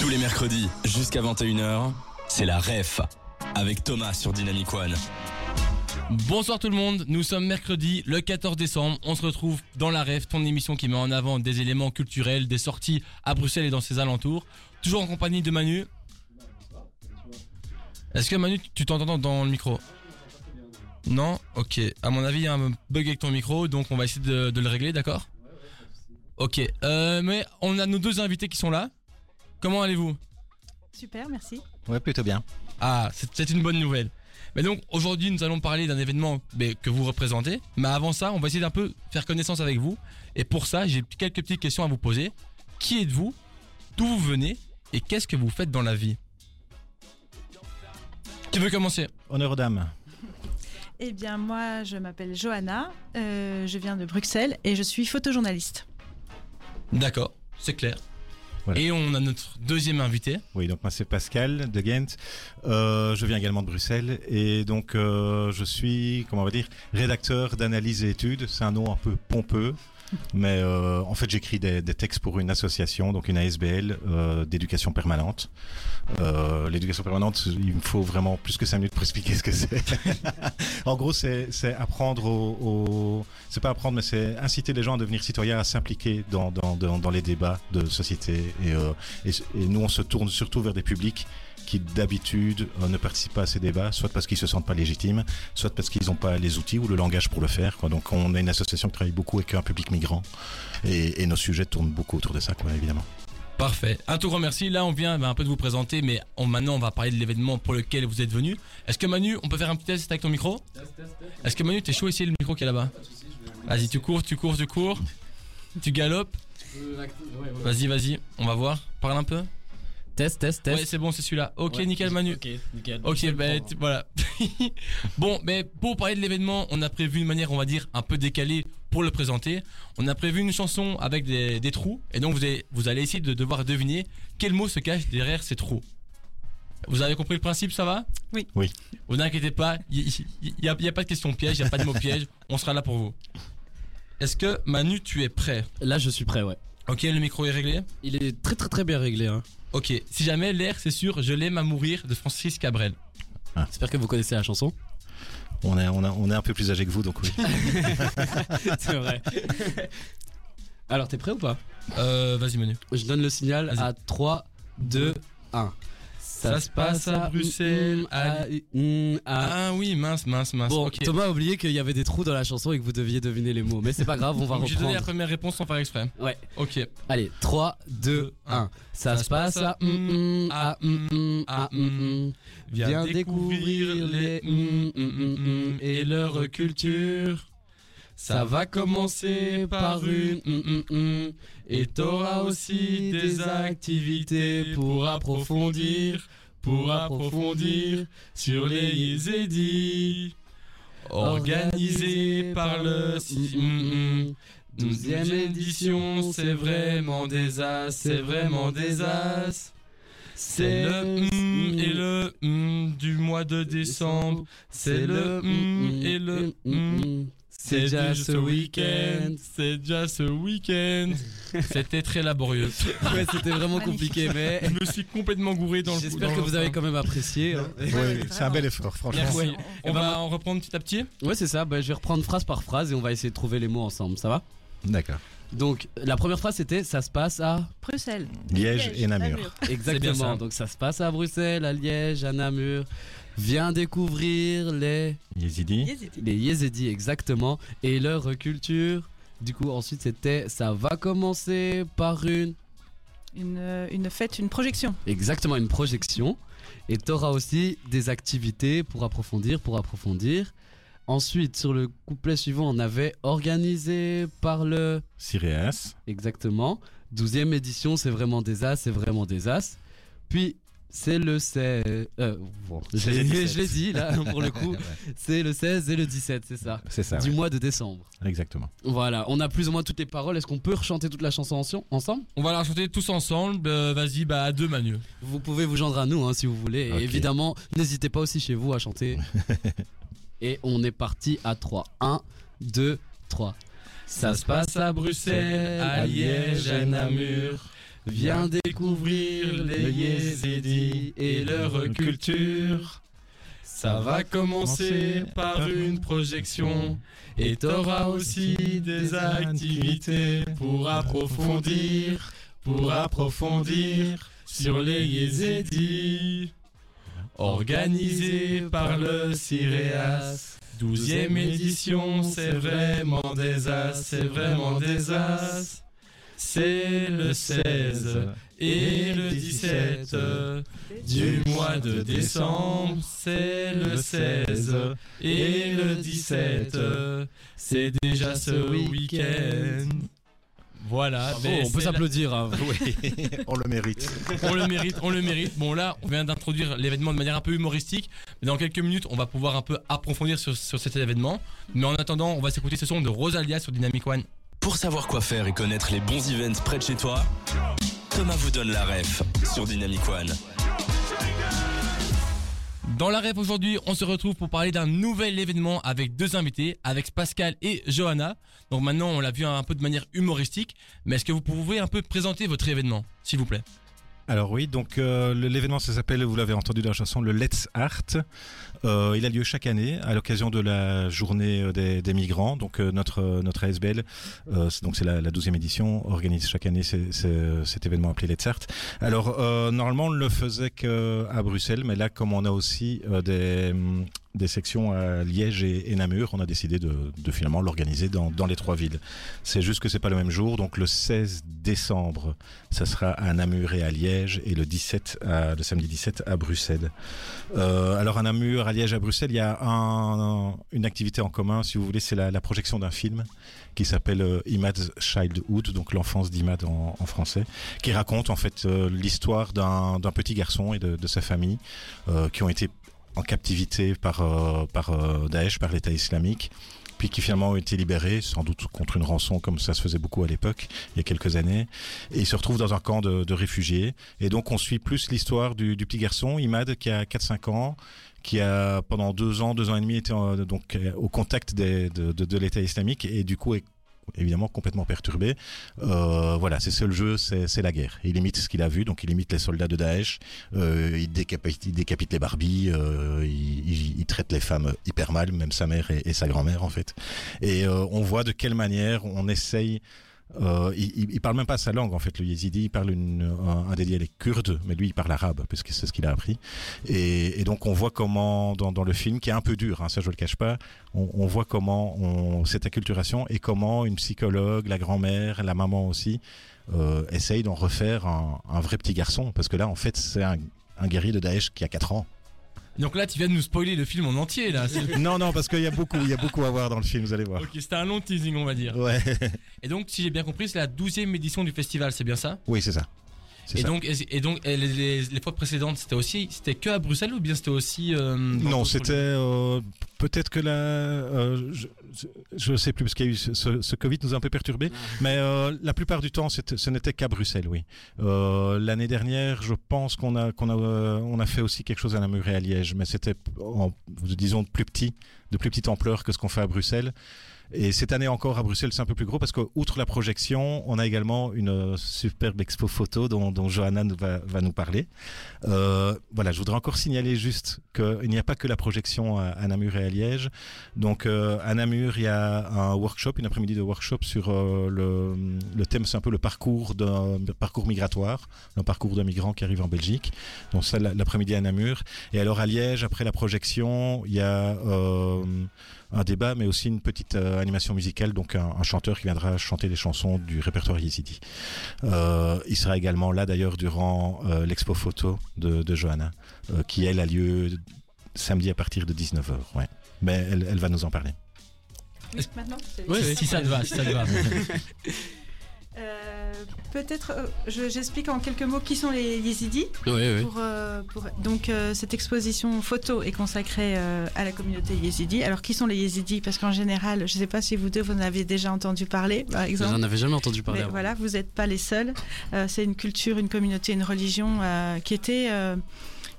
Tous les mercredis, jusqu'à 21h, c'est la REF, avec Thomas sur Dynamic One. Bonsoir tout le monde, nous sommes mercredi le 14 décembre, on se retrouve dans la REF, ton émission qui met en avant des éléments culturels, des sorties à Bruxelles et dans ses alentours, toujours en compagnie de Manu. Est-ce que Manu, tu t'entends dans le micro? Non? Ok, à mon avis il y a un bug avec ton micro, donc on va essayer de, le régler, d'accord? Ok, euh, mais on a nos deux invités qui sont là. Comment allez-vous? Super, merci. Ouais, plutôt bien. Ah, c'est une bonne nouvelle. Mais donc aujourd'hui nous allons parler d'un événement mais, que vous représentez. Mais avant ça, on va essayer d'un peu faire connaissance avec vous. Et pour ça, j'ai quelques petites questions à vous poser. Qui êtes-vous? D'où vous venez? Et qu'est-ce que vous faites dans la vie? Qui veut commencer? Honneur aux dames. Eh bien, moi, je m'appelle Johanna, euh, je viens de Bruxelles et je suis photojournaliste. D'accord, c'est clair. Voilà. Et on a notre deuxième invité. Oui, donc moi c'est Pascal de Ghent. Euh, je viens également de Bruxelles et donc euh, je suis, comment on va dire, rédacteur d'analyse et études. C'est un nom un peu pompeux. Mais euh, en fait, j'écris des, des textes pour une association, donc une ASBL euh, d'éducation permanente. Euh, L'éducation permanente, il me faut vraiment plus que cinq minutes pour expliquer ce que c'est. en gros, c'est c'est apprendre au, au- c'est pas apprendre, mais c'est inciter les gens à devenir citoyens, à s'impliquer dans, dans, dans, dans les débats de société. Et, euh, et, et nous, on se tourne surtout vers des publics qui d'habitude euh, ne participent pas à ces débats, soit parce qu'ils se sentent pas légitimes, soit parce qu'ils n'ont pas les outils ou le langage pour le faire. Quoi. Donc on est une association qui travaille beaucoup avec un public migrant et, et nos sujets tournent beaucoup autour de ça, quoi, évidemment. Parfait. Un tout grand merci. Là, on vient bah, un peu de vous présenter, mais on, maintenant, on va parler de l'événement pour lequel vous êtes venu. Est-ce que Manu, on peut faire un petit test avec ton micro? Est-ce que Manu, t'es chaud ici le micro qui est là-bas? Vas-y, tu cours, tu cours, tu cours. Tu galopes? Vas-y, vas-y. On va voir. Parle un peu. Test, test, Ouais, test. c'est bon, c'est celui-là. Ok, Ouais. nickel, Manu. Ok, nickel. Ok, bah, prendre. voilà. bon, mais pour parler de l'événement, on a prévu une manière, on va dire, un peu décalée pour le présenter. On a prévu une chanson avec des, des trous, et donc vous allez, vous allez essayer de devoir deviner quel mot se cache derrière ces trous. Vous avez compris le principe, ça va? Oui. Oui. Vous n'inquiétez pas, il n'y a, y a pas de question piège, il n'y a pas de mot piège, on sera là pour vous. Est-ce que Manu, tu es prêt? Là, je suis prêt, ouais. Ok, le micro est réglé Il est très très très bien réglé. Hein. Ok, si jamais l'air, c'est sûr, je l'aime à mourir de Francis Cabrel. J'espère que vous connaissez la chanson. On est, on, a- on est un peu plus âgé que vous, donc oui. C'est vrai. Alors, t'es prêt ou pas? Euh, vas-y Manu. Je donne le signal à 3, 2, 1. Ça se passe à Bruxelles, à-. Ah oui, mince, mince, mince. Bon, ok. Thomas a oublié qu'il y avait des trous dans la chanson et que vous deviez deviner les mots. Mais c'est pas grave, on va Donc, J'ai donné la reprendre. première réponse sans faire exprès. Ouais. Ok. Allez, 3, 2, 1. Ça se passe à mm, mm, à mm, mm, à mm, mm. Viens découvrir les mm, mm, mm, mm, et leur culture. Ça va commencer par une mm, mm, mm, et t'auras aussi des activités pour approfondir, pour approfondir sur les Yézédis. Organisé par le mm, mm, 12e édition, c'est vraiment des as, c'est vraiment des as. C'est le mm et le mm du mois de décembre. C'est le mm et le mm. C'est déjà ce week-end. C'est déjà ce week-end. C'était très laborieux. Ouais, c'était vraiment compliqué, mais Je me suis complètement gouré dans le j'espère dans que vous avez quand même apprécié. hein. oui, oui, c'est un bel effort, franchement. Merci. Ouais. On Et ben, va en reprendre petit à petit. Ouais, c'est ça. Bah, je vais reprendre phrase par phrase et on va essayer de trouver les mots ensemble. Ça va? D'accord. Donc, la première phrase c'était ça se passe à. Bruxelles. Liège et Namur. Exactement. Donc, ça se passe à Bruxelles, à Liège, à Namur. Viens découvrir les. Yézidi. Yézidi. Les Yézédis, exactement. Et leur culture. Du coup, ensuite, c'était ça va commencer par une. Une, euh, une fête, une projection. Exactement, une projection. Et t'auras aussi des activités pour approfondir, pour approfondir. Ensuite, sur le couplet suivant, on avait organisé par le. Siréas. Exactement. 12e édition, c'est vraiment des as, c'est vraiment des as. Puis, c'est le 16. Euh, bon, je l'ai 17. je l'ai dit, là, pour le coup. C'est le 16 et le 17, c'est ça. C'est ça, Du ouais. mois de décembre. exactement. Voilà, on a plus ou moins toutes les paroles. Est-ce qu'on peut rechanter toute la chanson ensemble? On va la chanter tous ensemble. Euh, Vas-y, bah à deux Manu. Vous pouvez vous joindre à nous hein, si vous voulez. Et évidemment, n'hésitez pas aussi chez vous à chanter. Et on est parti à 3. 1, 2, 3. Ça se passe à Bruxelles, à Liège, à Namur. Viens découvrir les Yézidis et leur culture. Ça va commencer par une projection et t'auras aussi des activités pour approfondir, pour approfondir sur les Yézidis. Organisé par le CIREAS. Douzième édition, c'est vraiment des as, c'est vraiment des as. C'est le 16 et le 17 du mois de décembre, c'est le 16 et le 17, c'est déjà ce week-end. Voilà, Bravo, on peut s'applaudir. hein. Oui, on le mérite. on le mérite, on le mérite. Bon là, on vient d'introduire l'événement de manière un peu humoristique, mais dans quelques minutes, on va pouvoir un peu approfondir sur, sur cet événement. Mais en attendant, on va s'écouter ce son de Rosalia sur Dynamic One. Pour savoir quoi faire et connaître les bons events près de chez toi, Thomas vous donne la ref sur Dynamic One. Dans la rêve aujourd'hui, on se retrouve pour parler d'un nouvel événement avec deux invités, avec Pascal et Johanna. Donc maintenant, on l'a vu un peu de manière humoristique, mais est-ce que vous pouvez un peu présenter votre événement, s'il vous plaît? Alors oui, donc euh, l'événement ça s'appelle, vous l'avez entendu dans la chanson, le Let's Art. Euh, il a lieu chaque année à l'occasion de la journée euh, des, migrants. Donc euh, notre notre ASBL, donc c'est la, la 12e édition, organise chaque année cet événement appelé Let's Art. Alors normalement on ne le faisait qu'à Bruxelles, mais là comme on a aussi des hum, des sections à Liège et, et Namur, on a décidé de, finalement l'organiser dans, dans les trois villes. C'est juste que c'est pas le même jour, donc le 16 décembre, ça sera à Namur et à Liège, et le 17, à, le samedi 17 à Bruxelles. Alors à Namur, à Liège, à Bruxelles, il y a un- une activité en commun, si vous voulez, c'est la, projection d'un film qui s'appelle euh, Imad's Childhood, donc l'enfance d'Imad en, français, qui raconte en fait euh, l'histoire d'un petit garçon et de, sa famille euh, qui ont été en captivité par, Daesh, par l'État islamique, puis qui finalement ont été libérés, sans doute contre une rançon comme ça se faisait beaucoup à l'époque, il y a quelques années, et ils se retrouvent dans un camp de, réfugiés. Et donc on suit plus l'histoire du petit garçon, Imad, qui a 4-5 ans, qui a pendant deux ans, deux ans et demi été donc euh, au contact de, de, l'État islamique et du coup est évidemment complètement perturbé. Euh, voilà, ses seuls jeux, c'est c'est la guerre. Il imite ce qu'il a vu, donc il imite les soldats de Daesh, euh, il, décapite, décapite les Barbies, il, traite les femmes hyper mal, même sa mère et, sa grand-mère en fait. Et on voit de quelle manière on essaye euh, il, parle même pas sa langue en fait, le yézidi. Il parle un, un des dialectes kurdes, mais lui il parle arabe parce que c'est ce qu'il a appris. Et, donc on voit comment dans, le film, qui est un peu dur, hein, ça je le cache pas, on, voit comment on, cette acculturation et comment une psychologue, la grand-mère, la maman aussi, euh, essaye d'en refaire un, un vrai petit garçon. Parce que là en fait c'est un, un guerrier de Daesh qui a 4 ans. Donc là, tu viens de nous spoiler le film en entier, là. Non non parce qu'il y a beaucoup, il y a beaucoup à voir dans le film, vous allez voir. ok, c'était un long teasing, on va dire. Ouais, Et donc, si j'ai bien compris, c'est la 12e édition du festival, c'est bien ça? Oui c'est ça. Et ça. donc, et, donc et les, les- les fois précédentes, c'était aussi, c'était que à Bruxelles ou bien c'était aussi euh, Non, c'était euh, peut-être que la, euh, je, je sais plus parce qu'il y a eu ce, ce- ce Covid nous a un peu perturbé, mais euh, la plupart du temps, ce n'était qu'à Bruxelles, oui. Euh, L'année dernière, je pense qu'on a qu'on a euh, on a fait aussi quelque chose à Namur et à Liège, mais c'était disons de plus petit, de plus petite ampleur que ce qu'on fait à Bruxelles. Et cette année encore à Bruxelles, c'est un peu plus gros parce qu'outre la projection, on a également une euh, superbe expo photo dont, Johanna va, nous parler. Euh, voilà, je voudrais encore signaler juste qu'il n'y a pas que la projection à, Namur et à Liège. Donc euh, à Namur, il y a un workshop, une après-midi de workshop sur euh, le, le thème, c'est un peu le parcours d'un parcours migratoire, un parcours d'un migrant qui arrive en Belgique. Donc ça, la- l'après-midi à Namur. Et alors à Liège, après la projection, il y a euh, un débat, mais aussi une petite euh, animation musicale, donc un, un chanteur qui viendra chanter des chansons du répertoire Yezidi. Euh, il sera également là d'ailleurs durant euh, l'expo photo de, de Johanna, euh, qui elle a lieu samedi à partir de 19h. Ouais. Mais elle, elle va nous en parler. Oui, maintenant si ça te va, si ça te va. Euh, Peut-être, euh, je- j'explique en quelques mots qui sont les Yézidis. Oui, oui. Pour, euh, pour- donc cette exposition photo est consacrée à la communauté yézidi. Alors qui sont les yézidis? Parce qu'en général, je ne sais pas si vous deux vous en avez déjà entendu parler, par exemple. J'en avais jamais entendu parler. Mais avant. voilà, vous n'êtes pas les seuls. C'est une culture, une communauté, une religion qui était,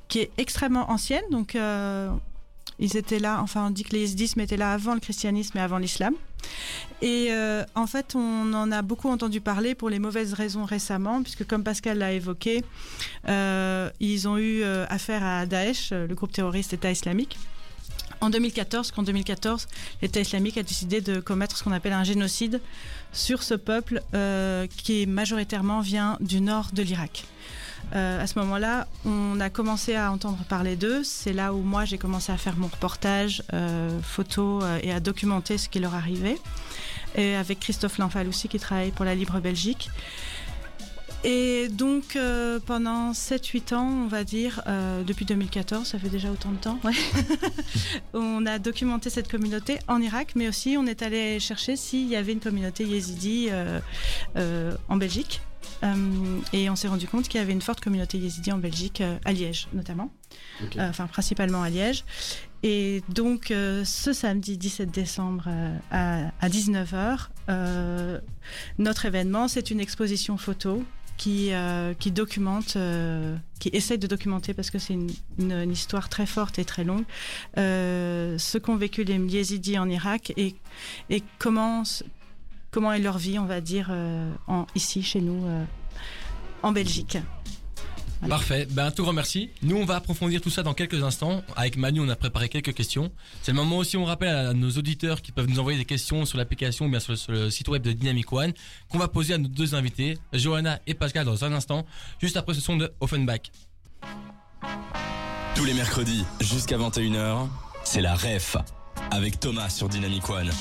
qui est extrêmement ancienne. Donc, euh, Ils étaient là, enfin on dit que les yézidismes étaient là avant le christianisme et avant l'islam. Et euh, en fait, on en a beaucoup entendu parler pour les mauvaises raisons récemment, puisque comme Pascal l'a évoqué, euh, ils ont eu euh, affaire à Daesh, le groupe terroriste État islamique. En 2014, qu'en 2014, l'État islamique a décidé de commettre ce qu'on appelle un génocide sur ce peuple qui majoritairement vient du nord de l'Irak. À ce moment-là, on a commencé à entendre parler d'eux. C'est là où moi j'ai commencé à faire mon reportage, photo et à documenter ce qui leur arrivait et avec Christophe Lanfal aussi qui travaille pour la Libre Belgique. Et donc euh, pendant 7-8 ans, on va dire, euh, depuis 2014, ça fait déjà autant de temps, ouais. on a documenté cette communauté en Irak, mais aussi on est allé chercher s'il y avait une communauté yézidi euh, en Belgique. Et on s'est rendu compte qu'il y avait une forte communauté yézidi en Belgique, à Liège notamment, enfin principalement à Liège. Et donc, euh, ce samedi 17 décembre euh, à, 19h, euh, notre événement, c'est une exposition photo qui, qui documente, qui essaie de documenter, parce que c'est une, histoire très forte et très longue, ce qu'ont vécu les Yézidis en Irak et, et comment, comment est leur vie, on va dire, en, ici, chez nous, en Belgique. Parfait, ben un tout grand merci. Nous on va approfondir tout ça dans quelques instants. Avec Manu on a préparé quelques questions. C'est le moment aussi on rappelle à nos auditeurs qui peuvent nous envoyer des questions sur l'application ou bien sur le, site web de Dynamic One qu'on va poser à nos deux invités, Johanna et Pascal dans un instant, juste après ce son de Offenbach. Tous les mercredis jusqu'à 21h, c'est la REF avec Thomas sur Dynamic One.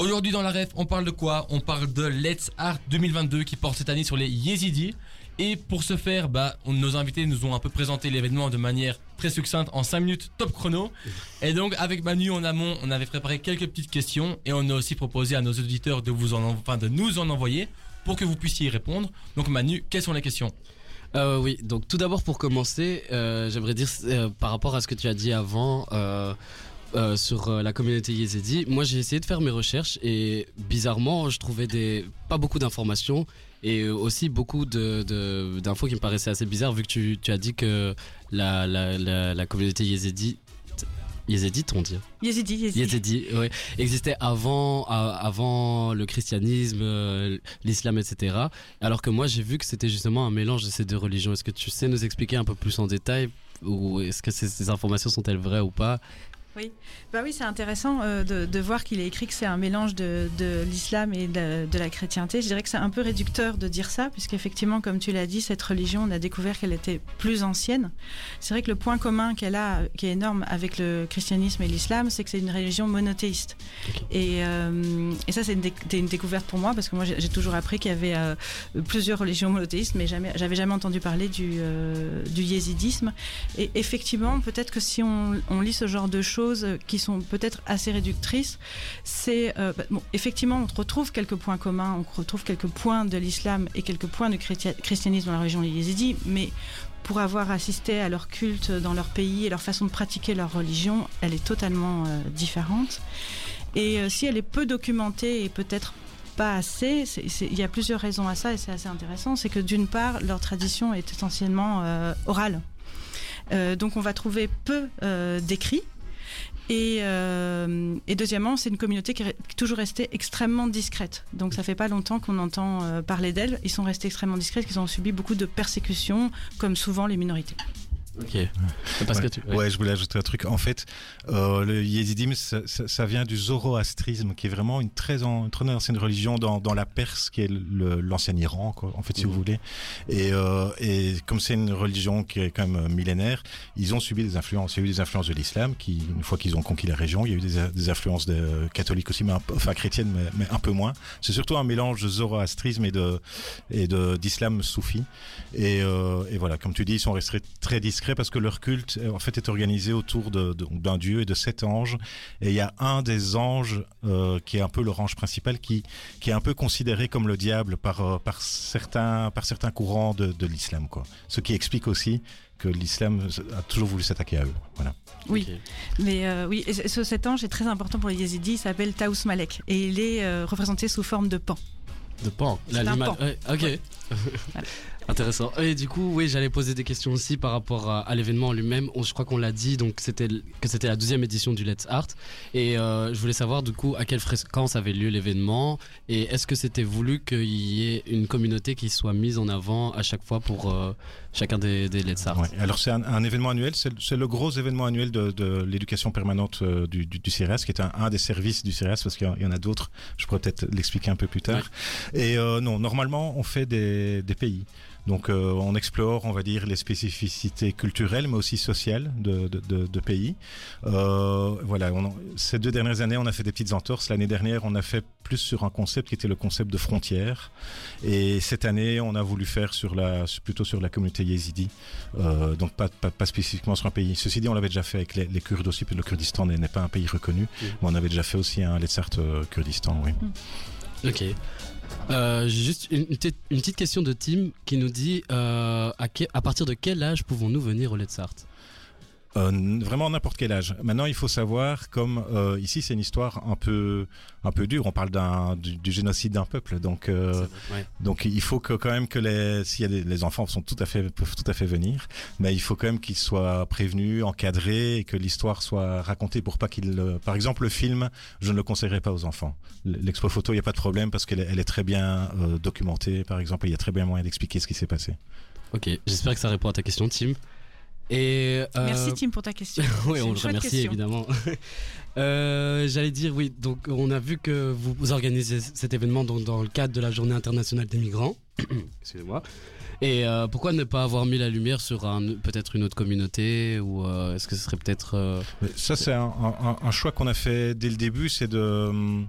Aujourd'hui dans la REF, on parle de quoi? On parle de Let's Art 2022 qui porte cette année sur les Yezidis. Et pour ce faire, bah, nos invités nous ont un peu présenté l'événement de manière très succincte en 5 minutes top chrono. Et donc avec Manu en amont, on avait préparé quelques petites questions et on a aussi proposé à nos auditeurs de, vous en, enfin, de nous en envoyer pour que vous puissiez y répondre. Donc Manu, quelles sont les questions? Euh, oui, donc tout d'abord pour commencer, euh, j'aimerais dire euh, par rapport à ce que tu as dit avant sur la communauté yézidi, moi j'ai essayé de faire mes recherches et bizarrement je trouvais des pas beaucoup d'informations et aussi beaucoup d'infos de, qui me paraissaient assez bizarres vu que tu, tu as dit que la, la, la, communauté yézidi Yézidite, on dit Yézidi, Yézidi. ouais, existait avant, avant le christianisme, euh, l'islam, etc. Alors que moi, j'ai vu que c'était justement un mélange de ces deux religions. Est-ce que tu sais nous expliquer un peu plus en détail ou est-ce que ces informations sont-elles vraies ou pas? Oui, bah oui c'est intéressant euh, de, de, voir qu'il est écrit que c'est un mélange de, de l'islam et de, de, la chrétienté. Je dirais que c'est un peu réducteur de dire ça, puisqu'effectivement, comme tu l'as dit, cette religion, on a découvert qu'elle était plus ancienne. C'est vrai que le point commun qu'elle a, qui est énorme avec le christianisme et l'islam, c'est que c'est une religion monothéiste. Et, euh, et, ça, c'est une, une, découverte pour moi, parce que moi, j'ai toujours appris qu'il y avait euh, plusieurs religions monothéistes, mais jamais, j'avais jamais entendu parler du, du yézidisme. Et effectivement, peut-être que si on, on lit ce genre de choses, qui sont peut-être assez réductrices, c'est euh, bah, effectivement on retrouve quelques points communs, on retrouve quelques points de l'islam et quelques points de christianisme dans la région des Yézidis, mais pour avoir assisté à leur culte dans leur pays et leur façon de pratiquer leur religion, elle est totalement euh, différente. Et euh, si elle est peu documentée et peut-être pas assez, il y a plusieurs raisons à ça et c'est assez intéressant. C'est que d'une part, leur tradition est essentiellement orale. donc on va trouver peu d'écrits euh, et, deuxièmement, c'est une communauté qui est toujours restée extrêmement discrète. Donc ça fait pas longtemps qu'on entend euh, parler d'elle. Ils sont restés extrêmement discrets, ils ont subi beaucoup de persécutions, comme souvent les minorités. Ok. Parce que tu... ouais. je voulais ajouter un truc. En fait, euh, le yézidim, ça, ça, vient du zoroastrisme, qui est vraiment une très, en, très ancienne religion dans, dans, la Perse, qui est l'ancien Iran, quoi, en fait, si vous voulez. Et, euh, et comme c'est une religion qui est quand même millénaire, ils ont subi des influences. Il y a eu des influences de l'islam, qui, une fois qu'ils ont conquis la région, il y a eu des, des influences de, catholiques aussi, mais enfin chrétiennes, mais, mais, un peu moins. C'est surtout un mélange de zoroastrisme et de et d'islam soufi. Et, euh, et voilà, comme tu dis, ils sont restés très discrets parce que leur culte en fait est organisé autour d'un dieu et de sept anges. Et il y a un des anges euh, qui est un peu leur ange principal qui, qui est un peu considéré comme le diable par, euh, par, certains, par certains courants de, de l'islam. Quoi. Ce qui explique aussi que l'islam a toujours voulu s'attaquer à eux. Voilà. Oui, mais euh, oui, ce, cet ange est très important pour les yézidis. Il s'appelle Taous Malek et il est représenté sous forme de pan. De pan, l'animal. ok. Intéressant. Et du coup, oui, j'allais poser des questions aussi par rapport à, l'événement lui-même. Je crois qu'on l'a dit, donc c'était que c'était la deuxième édition du Let's Art. Et euh, je voulais savoir du coup à quelle fréquence avait lieu l'événement et est-ce que c'était voulu qu'il y ait une communauté qui soit mise en avant à chaque fois pour euh, chacun des, Let's Art? alors c'est un, événement annuel, c'est le gros événement annuel de, l'éducation permanente euh, du, du, CRS, qui est un, des services du CRS parce qu'il y en a d'autres. Je pourrais peut-être l'expliquer un peu plus tard. Et non, normalement on fait des, des pays. Donc euh, on explore, on va dire, les spécificités culturelles, mais aussi sociales de, pays. Euh, voilà, ces deux dernières années, on a fait des petites entorses. L'année dernière, on a fait plus sur un concept qui était le concept de frontière. Et cette année, on a voulu faire sur la, plutôt sur la communauté yézidi, euh, donc pas, spécifiquement sur un pays. Ceci dit, on l'avait déjà fait avec les, Kurdes aussi, puis le Kurdistan n'est pas un pays reconnu, mais on avait déjà fait aussi un Let's Kurdistan, oui. Ok. Euh, juste une, petite question de Tim qui nous dit euh, à, à, partir de quel âge pouvons-nous venir au Let's Art? Euh, vraiment n'importe quel âge. Maintenant, il faut savoir, comme euh, ici, c'est une histoire un peu, un peu dure. On parle d'un, du, génocide d'un peuple, donc, euh, donc il faut que quand même que les, s'il y a des, les enfants sont tout à fait, peuvent tout à fait venir, mais il faut quand même qu'ils soient prévenus, encadrés, et que l'histoire soit racontée pour pas qu'ils, par exemple, le film, je ne le conseillerais pas aux enfants. L'expo photo, il n'y a pas de problème parce qu'elle elle est très bien documentée, par exemple, il y a très bien moyen d'expliquer ce qui s'est passé. Ok, j'espère que ça répond à ta question, Tim. Et, euh, Merci Tim pour ta question. oui, on le remercie évidemment. Euh, j'allais dire oui, donc on a vu que vous organisez cet événement dans le cadre de la Journée internationale des migrants. Excusez-moi. Et euh, pourquoi ne pas avoir mis la lumière sur peut-être une autre communauté ou est-ce que ce serait peut-être Ça c'est un, un, choix qu'on a fait dès le début, c'est de hum,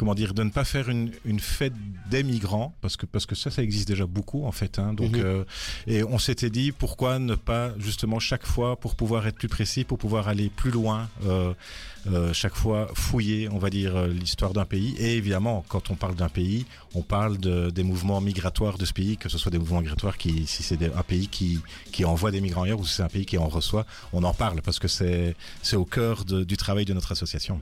comment dire, de ne pas faire une, une, fête des migrants, parce que, parce que ça, ça existe déjà beaucoup en fait. Hein, donc, mhm. euh, et on s'était dit pourquoi ne pas justement chaque fois, pour pouvoir être plus précis, pour pouvoir aller plus loin, euh, euh, chaque fois fouiller, on va dire, l'histoire d'un pays. Et évidemment, quand on parle d'un pays, on parle de, des mouvements migratoires de ce pays, que ce soit des mouvements migratoires qui, si c'est un pays qui, qui envoie des migrants ailleurs ou si c'est un pays qui en reçoit, on en parle parce que c'est au cœur du travail de notre association.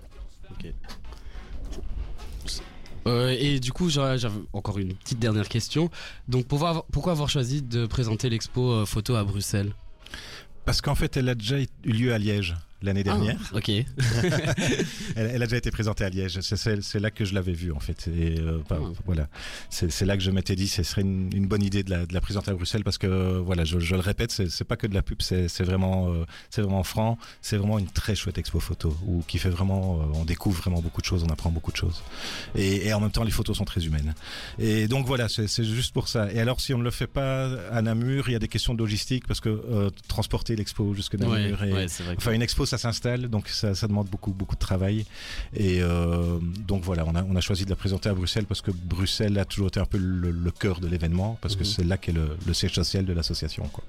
Euh, et du coup, j'avais encore une petite dernière question. Donc, pourquoi avoir choisi de présenter l'expo euh, photo à Bruxelles? Parce qu'en fait, elle a déjà eu lieu à Liège l'année ah, dernière. ok. elle, a déjà été présentée à Liège. C'est là que je l'avais vue en fait. Et euh, bah, ah. voilà, c'est là que je m'étais dit, ce serait une, bonne idée de la, présenter à Bruxelles parce que voilà, je, le répète, c'est pas que de la pub, c'est vraiment, euh, c'est vraiment franc. C'est vraiment une très chouette expo photo où qui fait vraiment, euh, on découvre vraiment beaucoup de choses, on apprend beaucoup de choses. Et, en même temps, les photos sont très humaines. Et donc voilà, c'est juste pour ça. Et alors, si on ne le fait pas à Namur, il y a des questions de logistique parce que transporter l'expo jusque Namur, et, enfin une expo ça s'installe, donc ça, demande beaucoup, beaucoup de travail. Et euh, donc voilà, on a, on a, choisi de la présenter à Bruxelles parce que Bruxelles a toujours été un peu le, cœur de l'événement, parce que mhm. c'est là qu'est le, le, siège social de l'association. Quoi.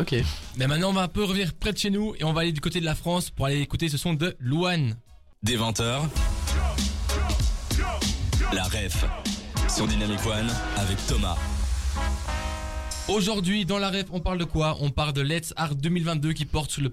Ok. Mais maintenant, on va un peu revenir près de chez nous et on va aller du côté de la France pour aller écouter ce son de Louane. Des 20h. La ref sur Dynamic One avec Thomas. Aujourd'hui, dans la ref, on parle de quoi? On parle de Let's Art 2022 qui porte sur le,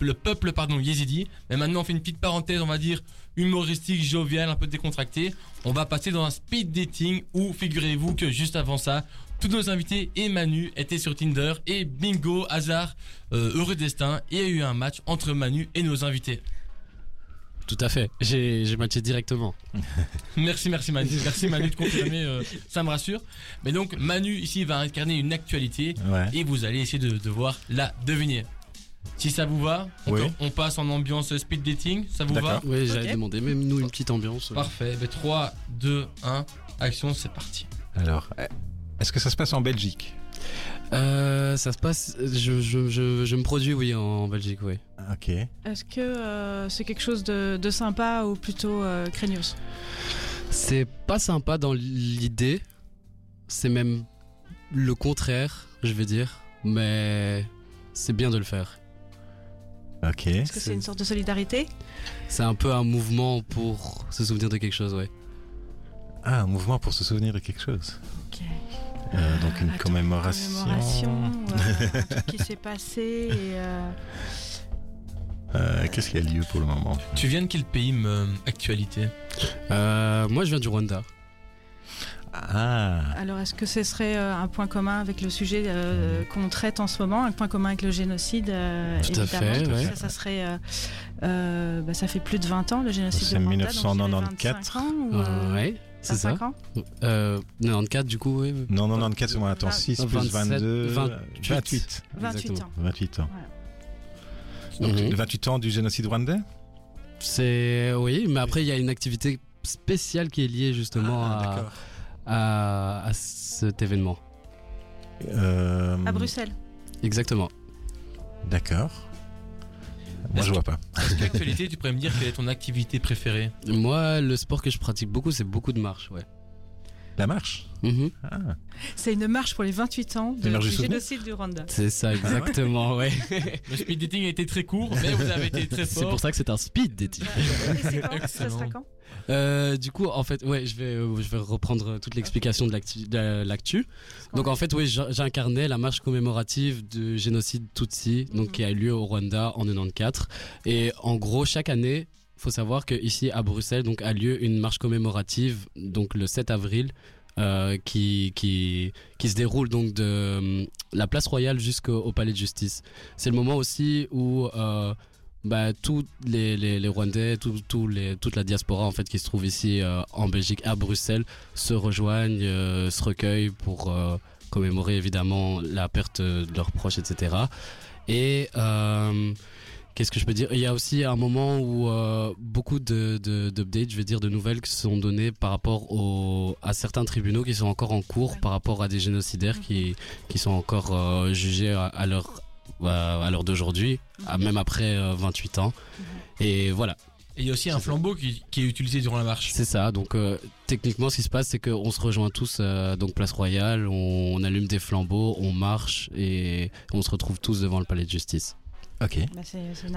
le, peuple pardon, yézidi. Mais maintenant, on fait une petite parenthèse, on va dire humoristique, jovial, un peu décontracté. On va passer dans un speed dating où, figurez-vous que juste avant ça, tous nos invités et Manu étaient sur Tinder et bingo, hasard, euh, heureux destin, il y a eu un match entre Manu et nos invités. Tout à fait. J'ai matché directement. merci, merci Manu. Merci Manu de confirmer, euh, ça me rassure. Mais donc Manu ici va incarner une actualité et vous allez essayer de devoir la deviner. Si ça vous va, on, passe en ambiance speed dating, ça vous va? Oui, j'avais demandé même nous une petite ambiance. Parfait. 3, 2, 1, action, c'est parti. Alors, est-ce que ça se passe en Belgique? Euh, ça se passe. Je, je, je, me produis, oui, en Belgique, oui. Ok. Est-ce que euh, c'est quelque chose de, de, sympa ou plutôt euh, craignos? C'est pas sympa dans l'idée. C'est même le contraire, je vais dire. Mais c'est bien de le faire. Ok. Est-ce que c'est une sorte de solidarité? C'est un peu un mouvement pour se souvenir de quelque chose, oui. Ah, un mouvement pour se souvenir de quelque chose. Ok. Euh, donc une commémoration. commémoration euh, qui s'est passé euh, Qu'est-ce qui a lieu pour le moment Tu viens de quel pays, Actualité? Moi, je viens du Rwanda. Ah, Alors, est-ce que ce serait euh, un point commun avec le sujet euh, qu'on traite en ce moment, un point commun avec le génocide euh, Tout à évidemment. fait, ouais. Ça, ça serait, euh, euh, bah, ça fait plus de 20 ans le génocide C'est de Rwanda. donc je dirais 1994. 25 ans ou euh, ouais, c'est ça. 25 ans Euh, 94 du coup, oui. non, non, 94, c'est bon, attends, 6 plus 27, 22, 28. 28. 28 Exactement. ans. 28 ans. Voilà. Donc, Mhm. 28 ans du génocide rwandais C'est oui, mais après il y a une activité spéciale qui est liée justement Ah, à, à, à cet événement. Euh, À Bruxelles. Exactement. D'accord. Moi, je vois pas. Est-ce qu'actualité, tu pourrais me dire quelle est ton activité préférée Moi, le sport que je pratique beaucoup, c'est beaucoup de marche, ouais. La marche Mhm. Ah. C'est une marche pour les 28 ans de, du génocide du Rwanda. C'est ça, exactement, ouais. Le speed dating a été très court, mais vous avez été très C'est fort. pour ça que c'est un speed dating. Et c'est quand Ça Excellent. sera quand? Euh, du coup, en fait, ouais, je vais, euh, je vais reprendre toute l'explication de l'actu-. Donc, en fait, oui, incarné la marche commémorative du génocide Tutsi, donc qui a eu lieu au Rwanda en 94. Et en gros, chaque année, faut savoir que ici à Bruxelles, donc a lieu une marche commémorative, donc le 7 avril. euh, qui, qui, qui se déroule donc de la place royale jusqu'au au palais de justice. C'est le moment aussi où bah, tous les, Rwandais, toute la diaspora en fait qui se trouve ici euh, en Belgique, à Bruxelles, se rejoignent, euh, se recueillent pour euh, commémorer évidemment la perte de leurs proches, etc. Et qu'est-ce que je peux dire? Il y a aussi un moment où beaucoup d'updates, je vais dire, de nouvelles qui sont données par rapport à certains tribunaux qui sont encore en cours par rapport à des génocidaires qui, sont encore jugés à leur à à l'heure d'aujourd'hui, même après euh, 28 ans. Et voilà, Et il y a aussi un flambeau qui, qui est utilisé durant la marche. c'est ça. Donc euh, techniquement, ce qui se passe, c'est qu'on se rejoint tous euh, donc place Royale, on, on allume des flambeaux, on marche et on se retrouve tous devant le palais de justice. Ok. Bah,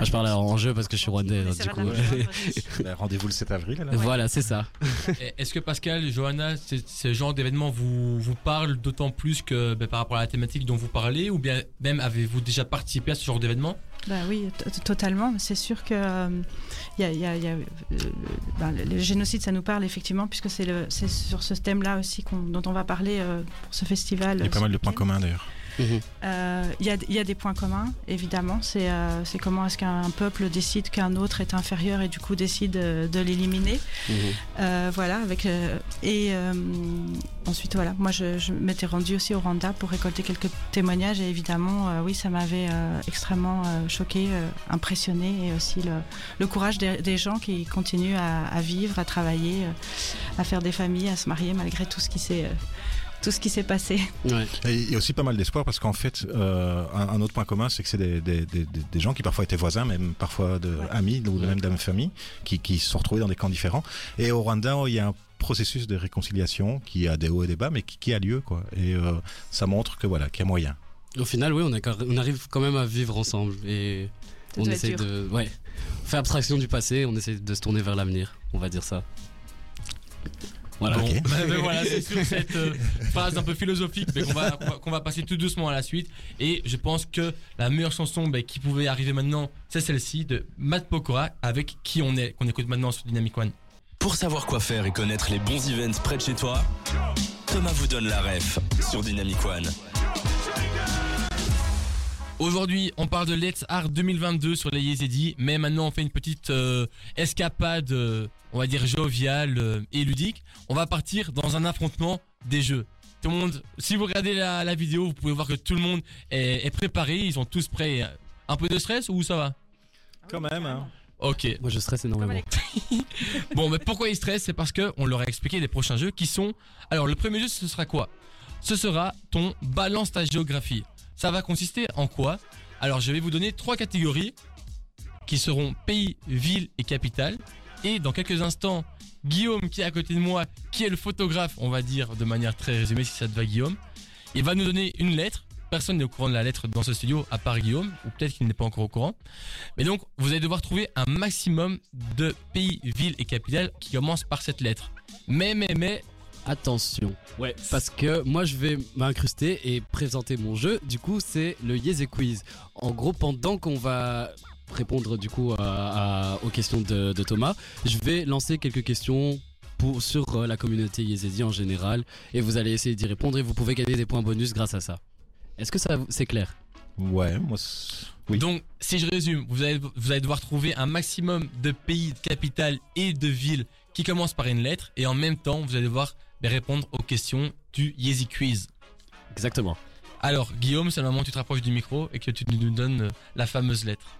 je parle en jeu parce que je suis rwandais. Ben, Rendez-vous le 7 avril alors voilà, c'est ça. Est-ce que Pascal, Johanna, ce genre d'événement vous, vous parle d'autant plus que ben, par rapport à la thématique dont vous parlez ou bien même avez-vous déjà participé à ce genre d'événement? Bah oui, totalement. C'est sûr que euh, y a, il y a- il y a, euh, ben, le, le génocide, ça nous parle effectivement, puisque c'est sur ce thème-là aussi dont on va parler euh, pour ce festival. Il y a pas mal de points communs d'ailleurs. Mhm. Euh, Il y, a, il y a des points communs, évidemment. C'est euh, c'est comment est-ce qu'un peuple décide qu'un autre est inférieur et du coup décide euh, de l'éliminer. Mhm. Voilà, avec et ensuite voilà, moi je, je m'étais rendue aussi au Rwanda pour récolter quelques témoignages et évidemment euh, oui ça m'avait euh, extrêmement euh, choqué, impressionné et aussi le, le courage des, des gens qui continuent à, à vivre, à travailler, à faire des familles, à se marier malgré tout ce qui s'est tout ce qui s'est passé. Ouais. Et il y a aussi pas mal d'espoir parce qu'en fait, euh, un, un autre point commun, c'est que c'est des, des, des, gens qui parfois étaient voisins, même parfois de Ouais. amis ou même de la même famille, qui, qui se sont retrouvés dans des camps différents. Et au Rwanda, il y a un processus de réconciliation qui a des hauts et des bas, mais qui, qui a lieu, quoi. Et euh, ça montre que voilà, qu'il y a moyen. Au final, oui, on, a- on arrive quand même à vivre ensemble et Ça on essaie de ouais, faire abstraction du passé, on essaie de se tourner vers l'avenir, on va dire ça. Voilà. Bon, Ok. ben, voilà, c'est sur cette euh, phrase un peu philosophique mais qu'on va, qu'on va, qu'on va passer tout doucement à la suite. Et je pense que la meilleure chanson ben, qui pouvait arriver maintenant, c'est celle-ci de Matt Pokora avec Qui on est, qu'on écoute maintenant sur Dynamic One. Pour savoir quoi faire et connaître les bons events près de chez toi, Thomas vous donne la ref sur Dynamic One. Aujourd'hui, on parle de Let's Art 2022 sur les Yezidi, mais maintenant on fait une petite euh, escapade, euh, on va dire joviale euh, et ludique. On va partir dans un affrontement des jeux. Tout le monde, si vous regardez la, la vidéo, vous pouvez voir que tout le monde est, est préparé, ils sont tous prêts. Un peu de stress ou ça va? Quand même, hein. Ok. Moi, je stresse énormément. Bon, mais pourquoi ils stressent C'est parce que on leur a expliqué les prochains jeux qui sont. Alors, le premier jeu, ce sera quoi? Ce sera ton balance ta géographie. Ça va consister en quoi? Alors, je vais vous donner trois catégories qui seront pays, ville et capitale. Et dans quelques instants, Guillaume, qui est à côté de moi, qui est le photographe, on va dire de manière très résumée, si ça te va, Guillaume, il va nous donner une lettre. Personne n'est au courant de la lettre dans ce studio, à part Guillaume, ou peut-être qu'il n'est pas encore au courant. Mais donc, vous allez devoir trouver un maximum de pays, villes et capitales qui commencent par cette lettre. Mais, mais, mais, Attention. Ouais. Parce que moi, je vais m'incruster et présenter mon jeu. Du coup, c'est le Yes et Quiz. En gros, pendant qu'on va répondre du coup à- à- aux questions de, de Thomas, je vais lancer quelques questions pour, sur euh, la communauté yézidi en général. Et vous allez essayer d'y répondre et vous pouvez gagner des points bonus grâce à ça. Est-ce que ça c'est clair? Ouais, moi. Oui. Donc, si je résume, vous allez, vous allez devoir trouver un maximum de pays, de capitales et de villes qui commencent par une lettre. Et en même temps, vous allez devoir ben, répondre aux questions du Yeezy Quiz. Exactement. Alors, Guillaume, c'est le moment où tu te rapproches du micro et que tu nous donnes euh, la fameuse lettre.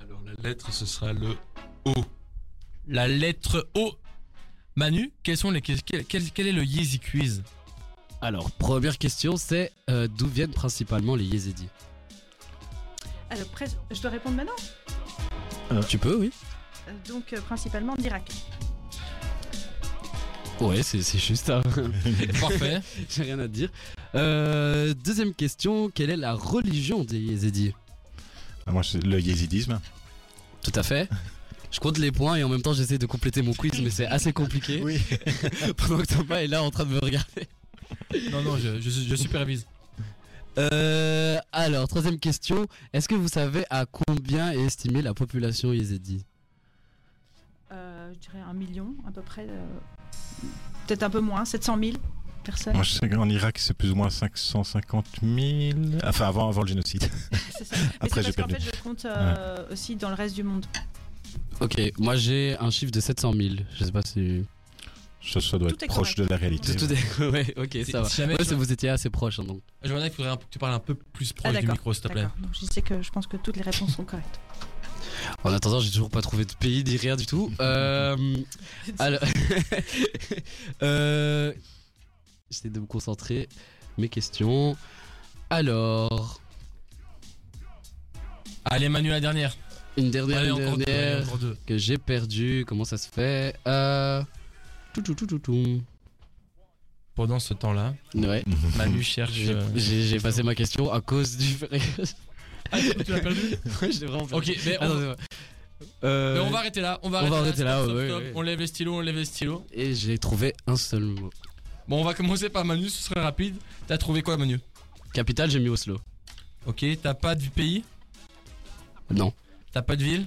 Alors la lettre, ce sera le O. La lettre O. Manu, quels sont les, quel, quel- quel est le Yeezy Quiz? Alors, première question, c'est euh, d'où viennent principalement les yézidis Alors, pres- je dois répondre maintenant? Tu peux, oui. Euh, Donc, euh, principalement d'Irak. Ouais, c'est juste. hein. Parfait. J'ai rien à te dire. Euh, deuxième question, quelle est la religion des yézidis? Ah, moi, c'est le yézidisme. Tout à fait. Je compte les points et en même temps j'essaie de compléter mon quiz, mais c'est assez compliqué. Oui. Pendant que Thomas est là en train de me regarder. non, non, je, je, je supervise. Euh, alors, troisième question. Est-ce que vous savez à combien est estimée la population yézidi je dirais un million, à peu près. euh, Peut-être un peu moins, 700 000 personnes. Moi, je sais qu'en Irak, c'est plus ou moins 550 000. Enfin, avant, avant le génocide. C'est ça. Mais Après, j'ai perdu. fait, je compte euh, aussi dans le reste du monde. Ok, moi j'ai un chiffre de 700 000. Je sais pas si. Ça, ça doit Tout être proche correct. de la réalité. Tout est... Ouais, ok, ça va. si jamais Ouais, vous étiez assez proche, hein, donc. Peu que tu parles un peu plus proche Ah, du d'accord. micro, s'il te plaît. Donc, je sais que je pense que toutes les réponses sont correctes. En attendant, j'ai toujours pas trouvé de pays, ni rien du tout. Euh, alors, euh, j'essaie de me concentrer. Mes questions. Alors, Allez, Manu, la dernière. une dernière, Allez, une encore deux, allez, dernière encore deux. que j'ai perdue. Comment ça se fait euh... tout, tout, tout, tout, tout. Pendant ce temps-là, Ouais. Manu cherche. J'ai euh, j'ai- j'ai passé ma question à cause du. Ah, tu l'as perdu Ouais, je l'ai vraiment perdu. Ok, mais on, Attends, c'est vrai. Euh, mais on va arrêter là. On va on arrêter, va arrêter là, Stop, stop, ouais, stop. ouais. On lève les stylos, on lève les stylos. Et j'ai trouvé un seul mot. Bon, on va commencer par Manu, ce sera rapide. T'as trouvé quoi, Manu? Capitale, j'ai mis Oslo. Ok, t'as pas de pays? Non. T'as pas de ville?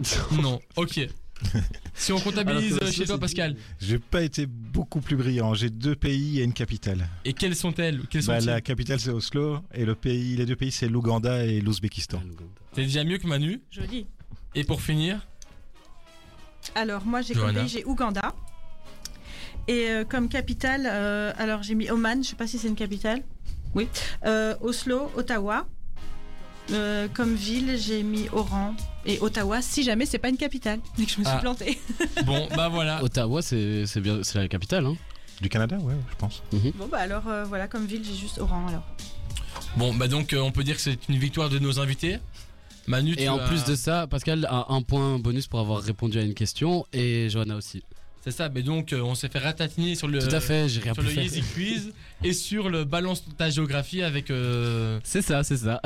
Non, ok. Si on comptabilise chez toi, Pascal, J'ai pas été beaucoup plus brillant. J'ai deux pays et une capitale. et quelles sont-elles? Quelles Bah, sont la capitale, c'est Oslo. Et le pays, les deux pays, c'est l'Ouganda et l'Ouzbékistan. T'es déjà mieux que Manu? Joli. Et pour finir, Alors, moi, j'ai comme Johanna. pays, j'ai Ouganda. Et euh, comme capitale, euh, alors j'ai mis Oman, je sais pas si c'est une capitale. Oui. Euh, Oslo, Ottawa. Euh, comme ville, j'ai mis Oran et Ottawa, si jamais c'est pas une capitale. Et que je me suis Ah. plantée. bon, bah voilà. Ottawa, c'est c'est bien, c'est la capitale, hein. Du Canada, ouais, je pense. Bon, bah alors, euh, voilà, comme ville, j'ai juste Oran alors. Bon, bah donc euh, on peut dire que c'est une victoire de nos invités. Manu, tu Et en as- plus de ça, Pascal a un point bonus pour avoir répondu à une question et Johanna aussi. C'est ça, mais donc euh, on s'est fait ratatiner sur le, Tout à fait, j'ai rien sur pu le faire. Yeezy Quiz et sur le balance ta géographie avec. euh, C'est ça, c'est ça.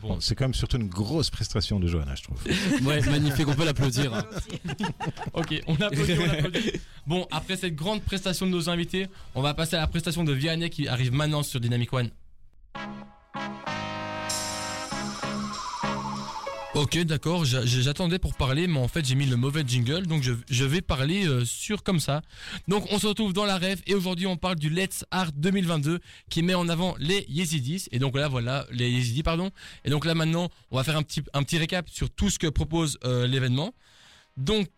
Bon. C'est quand même surtout une grosse prestation de Johanna, je trouve. Ouais, magnifique, on peut l'applaudir. hein. Ok, on applaudit, on applaudit. Bon, après cette grande prestation de nos invités, on va passer à la prestation de Vianney qui arrive maintenant sur Dynamic One. Ok, d'accord, j'a- j'attendais pour parler, mais en fait j'ai mis le mauvais jingle, donc je, vais parler euh, sur comme ça. Donc on se retrouve dans la rêve et aujourd'hui on parle du Let's Art 2022 qui met en avant les Yezidis. Et donc là voilà, les Yezidis pardon. Et donc là maintenant on va faire un petit, récap sur tout ce que propose euh, l'événement. Donc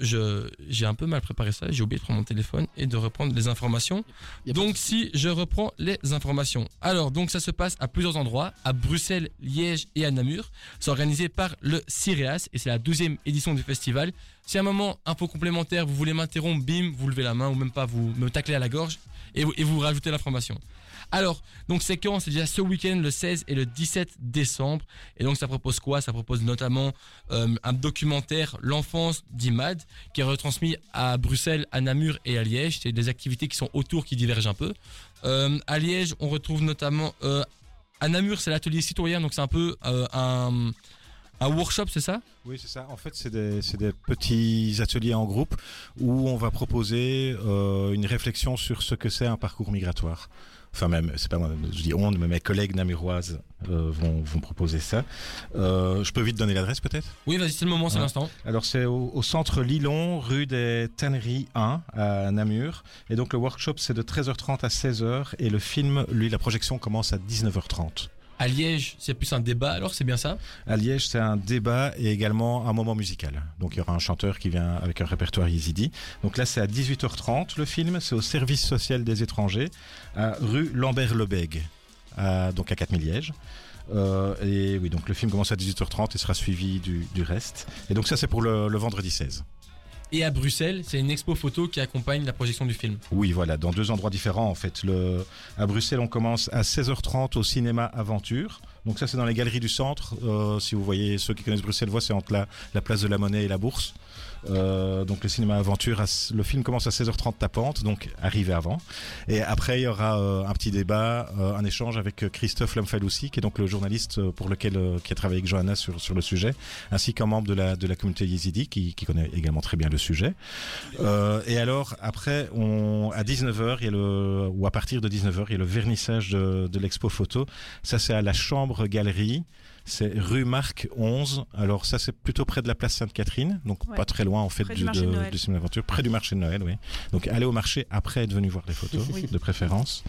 j'ai un peu mal préparé ça, j'ai oublié de prendre mon téléphone et de reprendre les informations. Donc si je reprends les informations. Alors donc ça se passe à plusieurs endroits, à Bruxelles, Liège et à Namur. C'est organisé par le CIREAS et c'est la 12e édition du festival. Si à un moment, info complémentaire, vous voulez m'interrompre, bim, vous levez la main ou même pas, vous me taclez à la gorge et vous, vous rajoutez l'information. Alors, donc c'est quand? C'est déjà ce week-end, le 16 et le 17 décembre. Et donc ça propose quoi? Ça propose notamment euh, un documentaire L'enfance d'Imad qui est retransmis à Bruxelles, à Namur et à Liège. C'est des activités qui sont autour, qui divergent un peu. Euh, à Liège, on retrouve notamment... euh, à Namur, c'est l'atelier citoyen, donc c'est un peu un, un workshop, c'est ça? Oui, c'est ça. En fait, c'est des, petits ateliers en groupe où on va proposer euh, une réflexion sur ce que c'est un parcours migratoire. enfin même, c'est pas moi, je dis on, mais mes collègues namuroises euh, vont, vont proposer ça. Euh, je peux vite donner l'adresse peut-être? Oui, vas-y, c'est le moment, c'est Ouais. l'instant. Alors c'est au, au centre Lilon, rue des Tanneries 1 à Namur. Et donc le workshop c'est de 13h30 à 16h et le film, lui, la projection commence à 19h30. À Liège, c'est plus un débat, alors c'est bien ça? À Liège, c'est un débat et également un moment musical. Donc il y aura un chanteur qui vient avec un répertoire yézidi. Donc là, c'est à 18h30 le film. C'est au service social des étrangers, rue Lambert-Lebègue, donc à 4000 Liège. Euh, et oui, donc le film commence à 18h30 et sera suivi du, reste. Et donc ça, c'est pour le vendredi 16. Et à Bruxelles, c'est une expo photo qui accompagne la projection du film. Oui, voilà, dans deux endroits différents en fait. Le, à Bruxelles, on commence à 16h30 au cinéma Aventure. Donc ça, c'est dans les galeries du centre. Euh, si vous voyez, ceux qui connaissent Bruxelles voient, c'est entre la, la place de la Monnaie et la Bourse. Euh, donc le cinéma Aventure, le film commence à 16h30 tapante, donc arrivé avant. Et après, il y aura euh, un petit débat, euh, un échange avec Christophe Lamfaloussi, qui est donc le journaliste euh, pour lequel euh, qui a travaillé avec Johanna sur, sur le sujet, ainsi qu'un membre de la, de la communauté yézidi qui, qui connaît également très bien le sujet. Euh, et alors, après, on, à 19h, il y a le, ou à partir de 19h, il y a le vernissage de, de l'expo photo. Ça, c'est à la Chambre Galerie. C'est rue Marc 11. Alors ça, c'est plutôt près de la place Sainte-Catherine, donc Ouais. pas très loin en fait Près du du, de de, Noël. du cinéma aventure, près du marché de Noël, oui. Donc allez au marché après être venu voir les photos, Oui. de préférence.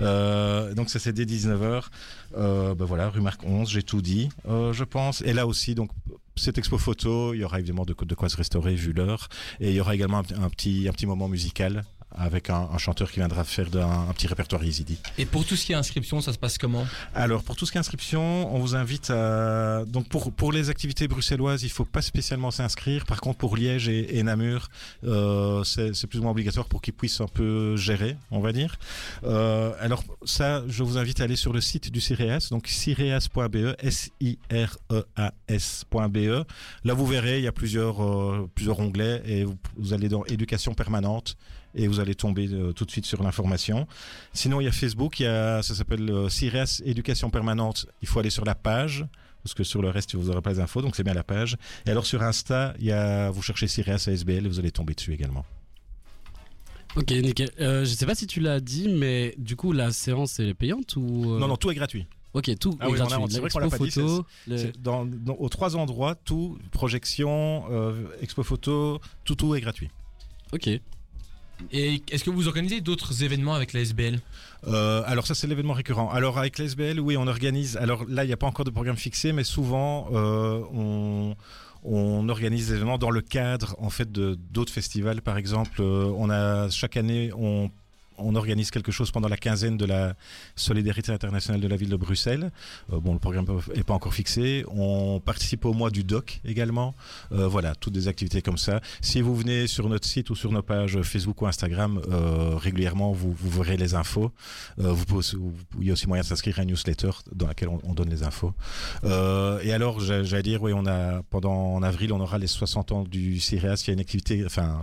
Euh, donc ça, c'est dès 19h. Euh, ben voilà, rue Marc 11, j'ai tout dit, euh, je pense. Et là aussi, donc cette expo photo, il y aura évidemment de, de quoi se restaurer vu l'heure, et il y aura également un, un petit un petit moment musical avec un, un chanteur qui viendra faire un, petit répertoire yézidi. Et pour tout ce qui est inscription, ça se passe comment? Alors pour tout ce qui est inscription, on vous invite à donc pour pour les activités bruxelloises, il faut pas spécialement s'inscrire. Par contre pour Liège et, et Namur, euh, c'est plus ou moins obligatoire pour qu'ils puissent un peu gérer, on va dire. Euh, alors ça, je vous invite à aller sur le site du CIREAS, donc cireas.be, e a s.be. Là vous verrez, il y a plusieurs euh, plusieurs onglets et vous, vous allez dans éducation permanente et vous allez tomber euh, tout de suite sur l'information. Sinon, il y a Facebook, il y a, ça s'appelle euh, CIRES Éducation Permanente. Il faut aller sur la page, parce que sur le reste, vous n'aurez pas les infos, donc c'est bien la page. Et alors sur Insta, il y a, vous cherchez CIRES ASBL et vous allez tomber dessus également. Ok, nickel. Euh, je sais pas si tu l'as dit, mais du coup, la séance est payante ou. euh, Non, non, tout est gratuit. Ok, tout Ah est oui, on a- gratuit. c'est vrai qu'on l'a pas photo, Dans, dans- aux trois endroits, tout, projection, euh, expo photo, tout, tout est gratuit. Ok. Et est-ce que vous organisez d'autres événements avec la SBL Euh, alors ça c'est l'événement récurrent. Alors avec l'SBL, oui, on organise. Alors là, il n'y a pas encore de programme fixé, mais souvent euh, on organise des événements dans le cadre en fait d'autres festivals. Par exemple, euh, on a chaque année on on organise quelque chose pendant la quinzaine de la solidarité internationale de la ville de Bruxelles. Euh, bon, le programme n'est pas encore fixé. On participe au mois du DOC également. Euh, voilà, toutes des activités comme ça. Si vous venez sur notre site ou sur nos pages Facebook ou Instagram, euh, régulièrement, vous, vous verrez les infos. Euh, vous pouvez il y a aussi moyen de s'inscrire à une newsletter dans laquelle on, on donne les infos. Euh, et alors, j'a- j'allais dire, oui, on a pendant en avril, on aura les 60 ans du CIREAS. Il y a une activité, enfin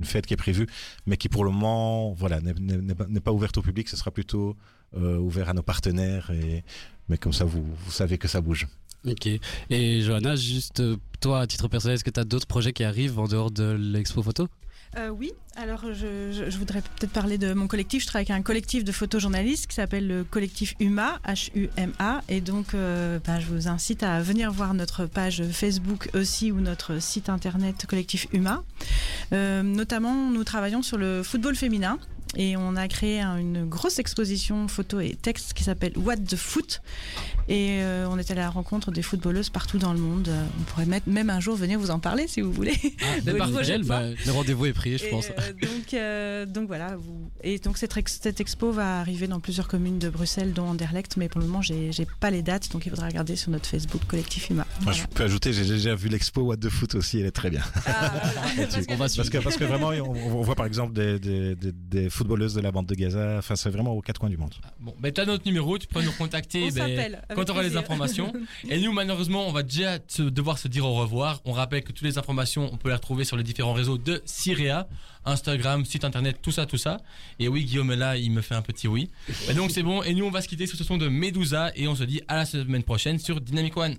une fête qui est prévue, mais qui pour le moment, voilà, n'est- pas- ouverte au public. Ce sera plutôt euh, ouvert à nos partenaires. Et mais comme ça, vous, vous savez que ça bouge. Ok. Et Johanna, juste euh, toi, à titre personnel, est-ce que tu as d'autres projets qui arrivent en dehors de l'expo photo? Euh, oui, alors je, je- je voudrais peut-être parler de mon collectif. Je travaille avec un collectif de photojournalistes qui s'appelle le collectif UMA, H-U-M-A. Et donc, euh, ben, je vous incite à venir voir notre page Facebook aussi ou notre site internet collectif UMA. Euh, notamment, nous travaillons sur le football féminin. Et on a créé un- une grosse exposition photo et texte qui s'appelle What the Foot. Et euh, on est allé à la rencontre des footballeuses partout dans le monde. Euh, On pourrait mettre, même un jour venir vous en parler si vous voulez. Nickel, fois. bah, le rendez-vous est pris, je Et, pense. euh, donc, euh, donc voilà. Vous... Et donc cette, ex- cette expo va arriver dans plusieurs communes de Bruxelles, dont Anderlecht, mais pour le moment, j'ai pas les dates, donc il faudra regarder sur notre Facebook collectif Huma. Moi, je peux ajouter, j'ai déjà vu l'expo What the Foot aussi, elle est très bien. On va Parce que, parce que vraiment, on, on voit par exemple des, des, des, des footballeuses de la bande de Gaza. Enfin, c'est vraiment aux quatre coins du monde. Bon, ben t'as notre numéro, tu peux nous contacter On ben, quand tu auras les informations. Et nous, malheureusement, on va déjà devoir se dire au revoir. On rappelle que toutes les informations, on peut les retrouver sur les différents réseaux de Cyria, Instagram, site internet, tout ça, tout ça. Et oui, Guillaume est là, il me fait un petit oui. Et donc c'est bon. Et nous, on va se quitter sur ce son de Medusa et on se dit à la semaine prochaine sur Dynamic One.